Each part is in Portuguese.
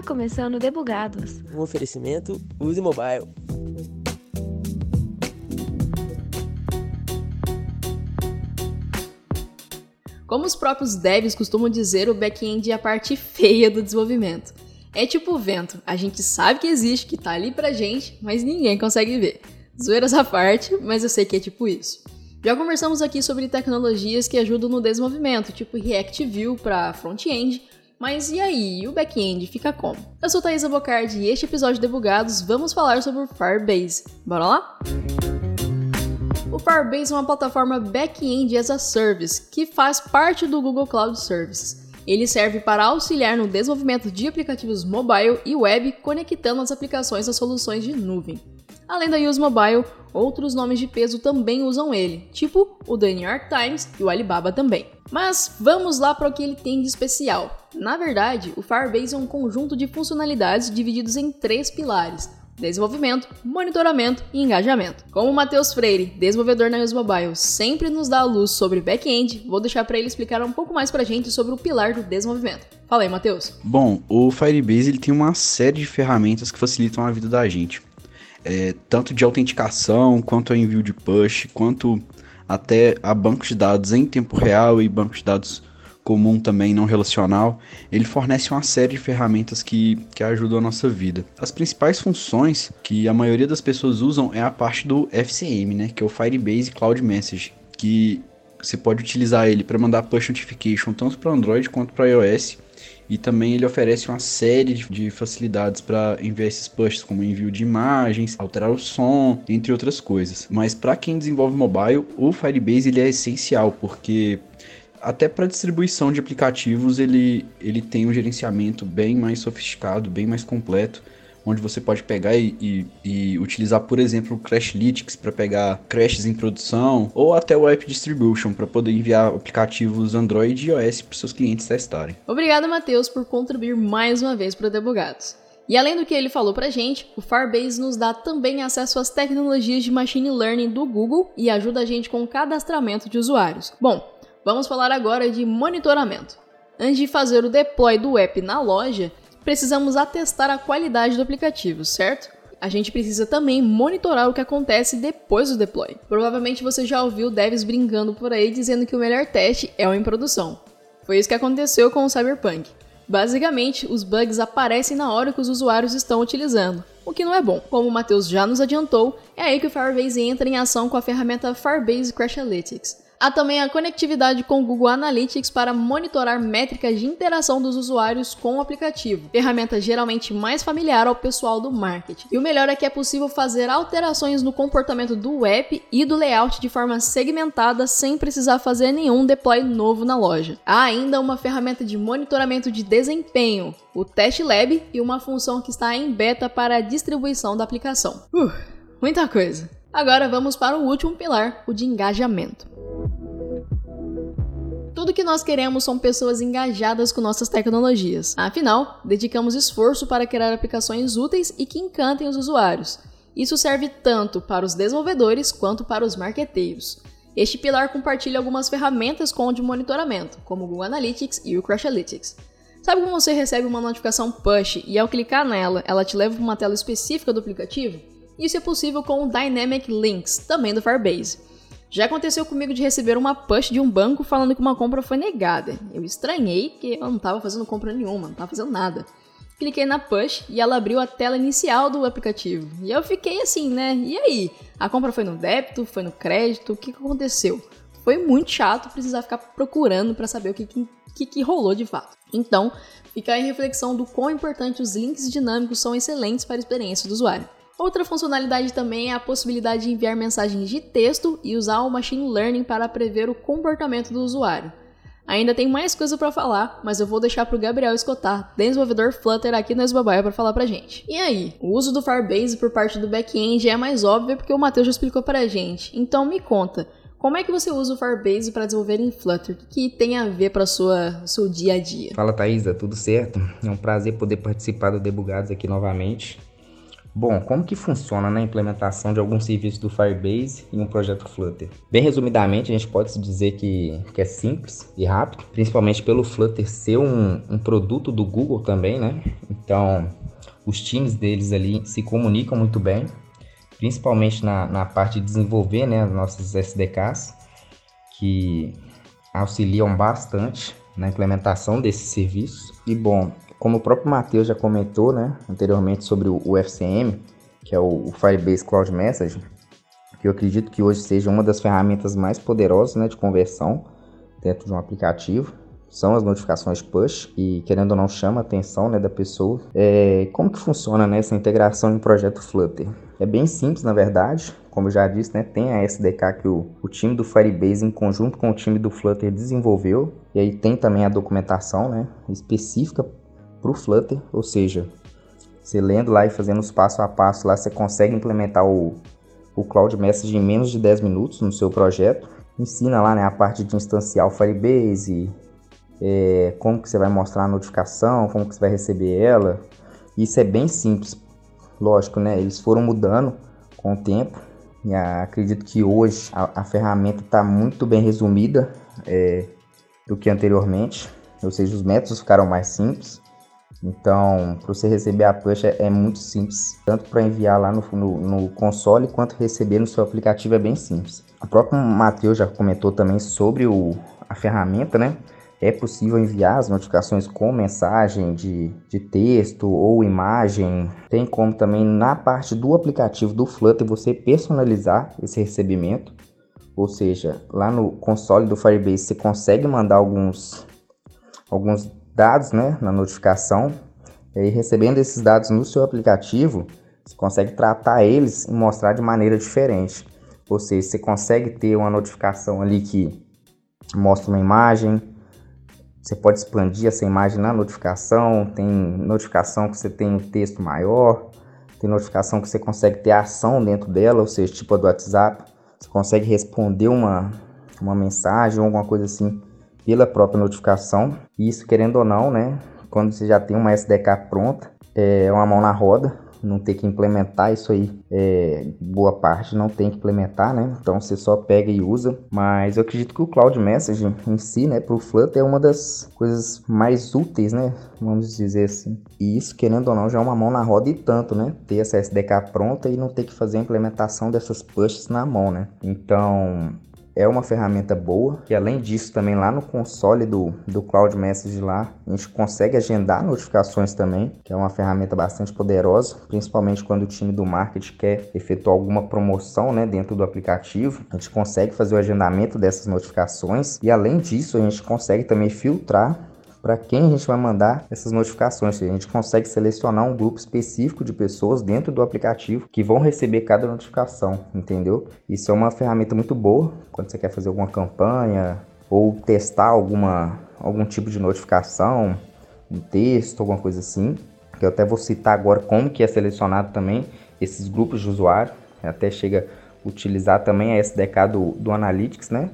Está começando Debugados. Um oferecimento Use Mobile. Como os próprios devs costumam dizer, o back-end é a parte feia do desenvolvimento. É tipo o vento, a gente sabe que existe, que tá ali pra gente, mas ninguém consegue ver. Zoeiras à parte, mas eu sei que é tipo isso. Já conversamos aqui sobre tecnologias que ajudam no desenvolvimento, tipo React View para front-end, mas e aí, o back-end fica como? Eu sou Thaisa Bocardi e este episódio de Debugados vamos falar sobre o Firebase. Bora lá? O Firebase é uma plataforma back-end as a service que faz parte do Google Cloud Services. Ele serve para auxiliar no desenvolvimento de aplicativos mobile e web, conectando as aplicações às soluções de nuvem. Além da Use Mobile, outros nomes de peso também usam ele, tipo o The New York Times e o Alibaba também. Mas vamos lá para o que ele tem de especial. Na verdade, o Firebase é um conjunto de funcionalidades divididos em três pilares: desenvolvimento, monitoramento e engajamento. Como o Matheus Freire, desenvolvedor na Use Mobile, sempre nos dá a luz sobre back-end, vou deixar para ele explicar um pouco mais para a gente sobre o pilar do desenvolvimento. Fala aí, Matheus. Bom, o Firebase ele tem uma série de ferramentas que facilitam a vida da gente é, tanto de autenticação, quanto envio de push, quanto até a bancos de dados em tempo real e bancos de dados comum também, não relacional, ele fornece uma série de ferramentas que, que ajudam a nossa vida. As principais funções que a maioria das pessoas usam é a parte do FCM, né, que é o Firebase Cloud Message, que você pode utilizar ele para mandar push notification tanto para Android quanto para iOS e também ele oferece uma série de facilidades para enviar esses pushes, como envio de imagens, alterar o som, entre outras coisas. Mas para quem desenvolve mobile, o Firebase ele é essencial, porque até para distribuição de aplicativos ele, ele tem um gerenciamento bem mais sofisticado, bem mais completo onde você pode pegar e, e, e utilizar, por exemplo, o Crashlytics para pegar crashes em produção, ou até o App Distribution para poder enviar aplicativos Android e iOS para seus clientes testarem. Obrigado, Matheus, por contribuir mais uma vez para Debugados. E além do que ele falou pra gente, o Firebase nos dá também acesso às tecnologias de machine learning do Google e ajuda a gente com o cadastramento de usuários. Bom, vamos falar agora de monitoramento. Antes de fazer o deploy do app na loja, precisamos atestar a qualidade do aplicativo, certo? A gente precisa também monitorar o que acontece depois do deploy. Provavelmente você já ouviu devs brincando por aí dizendo que o melhor teste é o em produção. Foi isso que aconteceu com o Cyberpunk. Basicamente, os bugs aparecem na hora que os usuários estão utilizando, o que não é bom. Como o Matheus já nos adiantou, é aí que o Firebase entra em ação com a ferramenta Firebase Crashlytics. Há também a conectividade com o Google Analytics para monitorar métricas de interação dos usuários com o aplicativo, ferramenta geralmente mais familiar ao pessoal do marketing. E o melhor é que é possível fazer alterações no comportamento do app e do layout de forma segmentada sem precisar fazer nenhum deploy novo na loja. Há ainda uma ferramenta de monitoramento de desempenho, o Test Lab e uma função que está em beta para a distribuição da aplicação. Uh, muita coisa. Agora vamos para o último pilar, o de engajamento. Tudo que nós queremos são pessoas engajadas com nossas tecnologias. Afinal, dedicamos esforço para criar aplicações úteis e que encantem os usuários. Isso serve tanto para os desenvolvedores quanto para os marqueteiros. Este pilar compartilha algumas ferramentas com o de monitoramento, como o Google Analytics e o Crashlytics. Sabe como você recebe uma notificação push e ao clicar nela, ela te leva para uma tela específica do aplicativo? Isso é possível com o Dynamic Links, também do Firebase. Já aconteceu comigo de receber uma push de um banco falando que uma compra foi negada. Eu estranhei que eu não estava fazendo compra nenhuma, não estava fazendo nada. Cliquei na push e ela abriu a tela inicial do aplicativo. E eu fiquei assim, né? E aí? A compra foi no débito? Foi no crédito? O que, aconteceu? Foi muito chato precisar ficar procurando para saber o que, que, que rolou de fato. Então, fica em reflexão do quão importante os links dinâmicos são excelentes para a experiência do usuário. Outra funcionalidade também é a possibilidade de enviar mensagens de texto e usar o machine learning para prever o comportamento do usuário. Ainda tem mais coisa para falar, mas eu vou deixar para o Gabriel Escotar, desenvolvedor Flutter aqui no Esbabaia para falar pra gente. E aí, o uso do Firebase por parte do back-end é mais óbvio porque o Matheus já explicou pra gente. Então me conta, como é que você usa o Firebase para desenvolver em Flutter? O que tem a ver para sua seu dia a dia? Fala Thaisa, tudo certo? É um prazer poder participar do Debugados aqui novamente. Bom, como que funciona na implementação de algum serviço do Firebase em um projeto Flutter? Bem resumidamente, a gente pode dizer que, que é simples e rápido, principalmente pelo Flutter ser um, um produto do Google também, né? Então, os times deles ali se comunicam muito bem, principalmente na, na parte de desenvolver né, as nossas SDKs, que auxiliam bastante na implementação desses serviços. E bom, como o próprio Matheus já comentou né, anteriormente sobre o, FCM, que é o, Firebase Cloud Message, que eu acredito que hoje seja uma das ferramentas mais poderosas né, de conversão dentro de um aplicativo, são as notificações push e querendo ou não chama a atenção né, da pessoa. É, como que funciona né, essa integração em projeto Flutter? É bem simples na verdade, como eu já disse, né, tem a SDK que o, o time do Firebase em conjunto com o time do Flutter desenvolveu e aí tem também a documentação né, específica para o Flutter, ou seja, você lendo lá e fazendo os passo a passo lá, você consegue implementar o, o Cloud Message em menos de 10 minutos no seu projeto. Ensina lá né, a parte de instanciar o Firebase, é, como que você vai mostrar a notificação, como que você vai receber ela. Isso é bem simples, lógico, né? Eles foram mudando com o tempo. E acredito que hoje a, a ferramenta está muito bem resumida é, do que anteriormente, ou seja, os métodos ficaram mais simples. Então, para você receber a push é, muito simples, tanto para enviar lá no, no, no, console quanto receber no seu aplicativo é bem simples. O próprio Matheus já comentou também sobre o, a ferramenta, né? É possível enviar as notificações com mensagem de, de texto ou imagem. Tem como também na parte do aplicativo do Flutter você personalizar esse recebimento. Ou seja, lá no console do Firebase você consegue mandar alguns, alguns dados né, na notificação. E recebendo esses dados no seu aplicativo, você consegue tratar eles e mostrar de maneira diferente. Ou seja, você consegue ter uma notificação ali que mostra uma imagem, você pode expandir essa imagem na notificação, tem notificação que você tem um texto maior, tem notificação que você consegue ter ação dentro dela, ou seja, tipo a do WhatsApp, você consegue responder uma, uma mensagem ou alguma coisa assim pela própria notificação. Isso, querendo ou não, né? Quando você já tem uma SDK pronta, é uma mão na roda, não ter que implementar isso aí, é, boa parte não tem que implementar, né? Então você só pega e usa. Mas eu acredito que o Cloud Message em si, né, para o Flutter é uma das coisas mais úteis, né? Vamos dizer assim. E isso, querendo ou não, já é uma mão na roda e tanto, né? Ter essa SDK pronta e não ter que fazer a implementação dessas pushes na mão, né? Então, é uma ferramenta boa. E além disso, também lá no console do, do Cloud Message lá, a gente consegue agendar notificações também, que é uma ferramenta bastante poderosa, principalmente quando o time do marketing quer efetuar alguma promoção né, dentro do aplicativo. A gente consegue fazer o agendamento dessas notificações e além disso, a gente consegue também filtrar para quem a gente vai mandar essas notificações. A gente consegue selecionar um grupo específico de pessoas dentro do aplicativo que vão receber cada notificação, entendeu? Isso é uma ferramenta muito boa quando você quer fazer alguma campanha ou testar alguma, algum tipo de notificação, um texto, alguma coisa assim. Eu até vou citar agora como que é selecionado também esses grupos de usuário. Até chega a utilizar também a SDK do, do Analytics, né?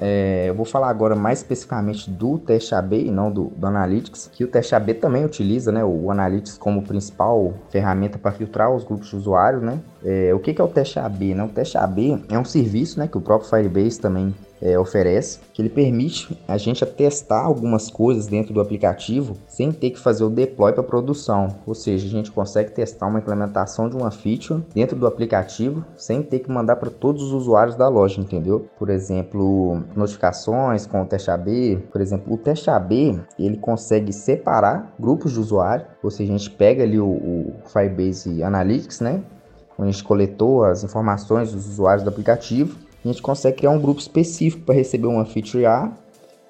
É, eu vou falar agora mais especificamente do teste AB e não do, do Analytics, que o teste AB também utiliza né, o Analytics como principal ferramenta para filtrar os grupos de usuários. Né? É, o que, que é o teste AB? Né? O teste AB é um serviço né, que o próprio Firebase também é, oferece, que ele permite a gente testar algumas coisas dentro do aplicativo sem ter que fazer o deploy para produção. Ou seja, a gente consegue testar uma implementação de uma feature dentro do aplicativo sem ter que mandar para todos os usuários da loja, entendeu? Por exemplo, notificações com o teste AB. Por exemplo, o teste AB ele consegue separar grupos de usuários, ou seja, a gente pega ali o, o Firebase Analytics, né? Onde a gente coletou as informações dos usuários do aplicativo a gente consegue criar um grupo específico para receber uma feature A.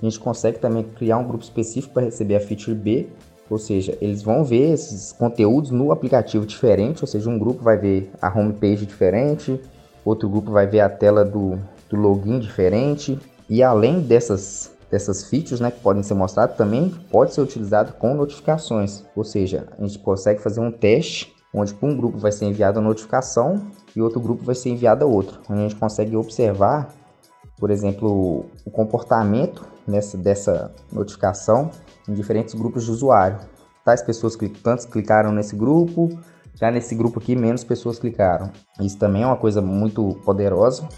A gente consegue também criar um grupo específico para receber a feature B. Ou seja, eles vão ver esses conteúdos no aplicativo diferente. Ou seja, um grupo vai ver a homepage diferente, outro grupo vai ver a tela do, do login diferente. E além dessas, dessas features né, que podem ser mostradas, também pode ser utilizado com notificações. Ou seja, a gente consegue fazer um teste onde para um grupo vai ser enviada a notificação e outro grupo vai ser enviado a outro. A gente consegue observar, por exemplo, o comportamento nessa, dessa notificação em diferentes grupos de usuário. tais pessoas tantos clicaram nesse grupo, já nesse grupo aqui menos pessoas clicaram. Isso também é uma coisa muito poderosa.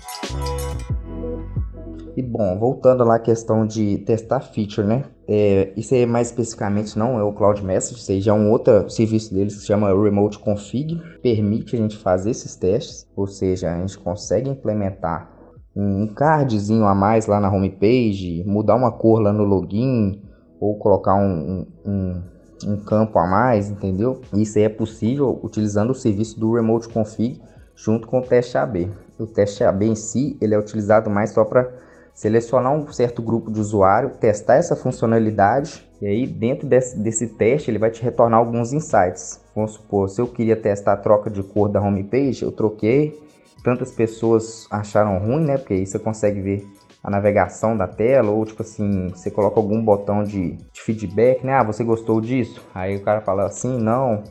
E bom, voltando lá à questão de testar feature, né? É, isso aí mais especificamente não é o Cloud Message, isso aí já é um outro serviço deles que se chama Remote Config, permite a gente fazer esses testes, ou seja, a gente consegue implementar um cardzinho a mais lá na homepage, mudar uma cor lá no login, ou colocar um, um, um campo a mais, entendeu? Isso aí é possível utilizando o serviço do Remote Config junto com o teste AB. O teste AB em si, ele é utilizado mais só para selecionar um certo grupo de usuário, testar essa funcionalidade e aí dentro desse, desse teste ele vai te retornar alguns insights. Vamos supor, se eu queria testar a troca de cor da homepage, eu troquei, tantas pessoas acharam ruim, né? Porque aí você consegue ver a navegação da tela ou tipo assim, você coloca algum botão de, de feedback, né? Ah, você gostou disso? Aí o cara fala assim, não.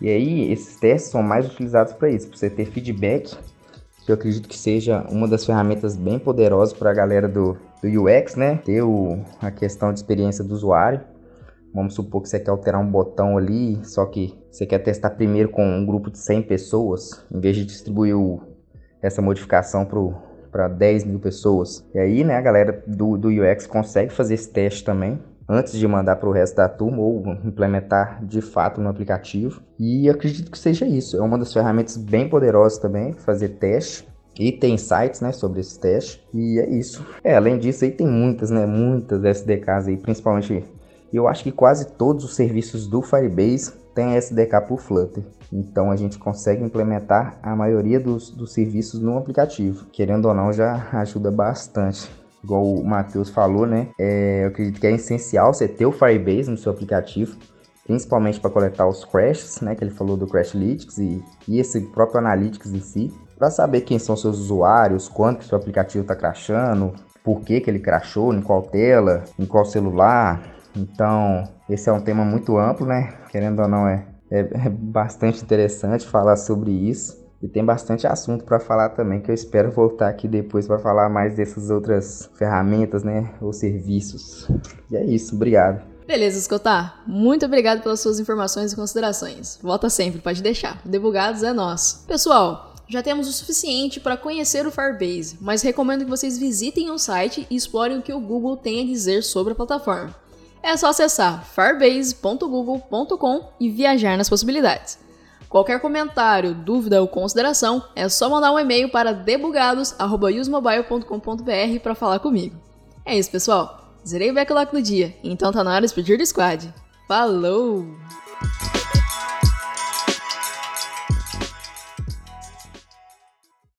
E aí esses testes são mais utilizados para isso, para você ter feedback que eu acredito que seja uma das ferramentas bem poderosas para a galera do, do UX, né? Ter o, a questão de experiência do usuário. Vamos supor que você quer alterar um botão ali, só que você quer testar primeiro com um grupo de 100 pessoas, em vez de distribuir o, essa modificação para 10 mil pessoas. E aí, né, a galera do, do UX consegue fazer esse teste também antes de mandar para o resto da turma ou implementar de fato no aplicativo. E acredito que seja isso. É uma das ferramentas bem poderosas também, fazer teste. E tem sites, né, sobre esse teste. E é isso. É, além disso aí tem muitas, né, muitas SDKs aí, principalmente eu acho que quase todos os serviços do Firebase têm SDK por Flutter. Então a gente consegue implementar a maioria dos, dos serviços no aplicativo. Querendo ou não, já ajuda bastante igual o Matheus falou, né? É, eu acredito que é essencial você ter o Firebase no seu aplicativo, principalmente para coletar os crashes, né? Que ele falou do Crashlytics e, e esse próprio Analytics em si, para saber quem são seus usuários, quanto que seu aplicativo está crashando, por que, que ele crashou, em qual tela, em qual celular. Então, esse é um tema muito amplo, né? Querendo ou não, é, é, é bastante interessante falar sobre isso. E tem bastante assunto para falar também, que eu espero voltar aqui depois para falar mais dessas outras ferramentas, né, ou serviços. E é isso, obrigado. Beleza, Escotar. Muito obrigado pelas suas informações e considerações. Volta sempre, pode deixar. Debugados é nosso. Pessoal, já temos o suficiente para conhecer o Firebase, mas recomendo que vocês visitem o site e explorem o que o Google tem a dizer sobre a plataforma. É só acessar firebase.google.com e viajar nas possibilidades. Qualquer comentário, dúvida ou consideração é só mandar um e-mail para debugados@usmobile.com.br para falar comigo. É isso, pessoal. Zerei o backlog do dia, então tá na hora de pedir do squad. Falou!